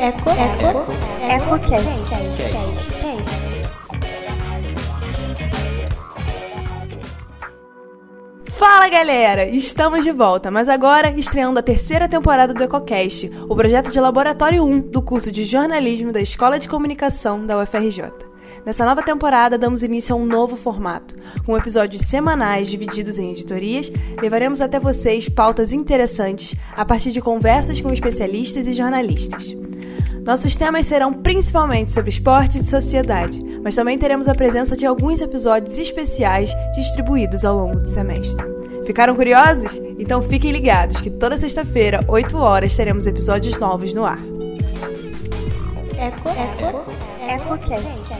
Eco, Eco, EcoCast. Fala galera, estamos de volta, mas agora estreando a terceira temporada do EcoCast, o projeto de laboratório 1 do curso de jornalismo da Escola de Comunicação da UFRJ. Nessa nova temporada, damos início a um novo formato. Com episódios semanais divididos em editorias, levaremos até vocês pautas interessantes a partir de conversas com especialistas e jornalistas. Nossos temas serão principalmente sobre esporte e sociedade, mas também teremos a presença de alguns episódios especiais distribuídos ao longo do semestre. Ficaram curiosos? Então fiquem ligados que toda sexta-feira, 8 horas, teremos episódios novos no ar. Eco, Eco, EcoCast.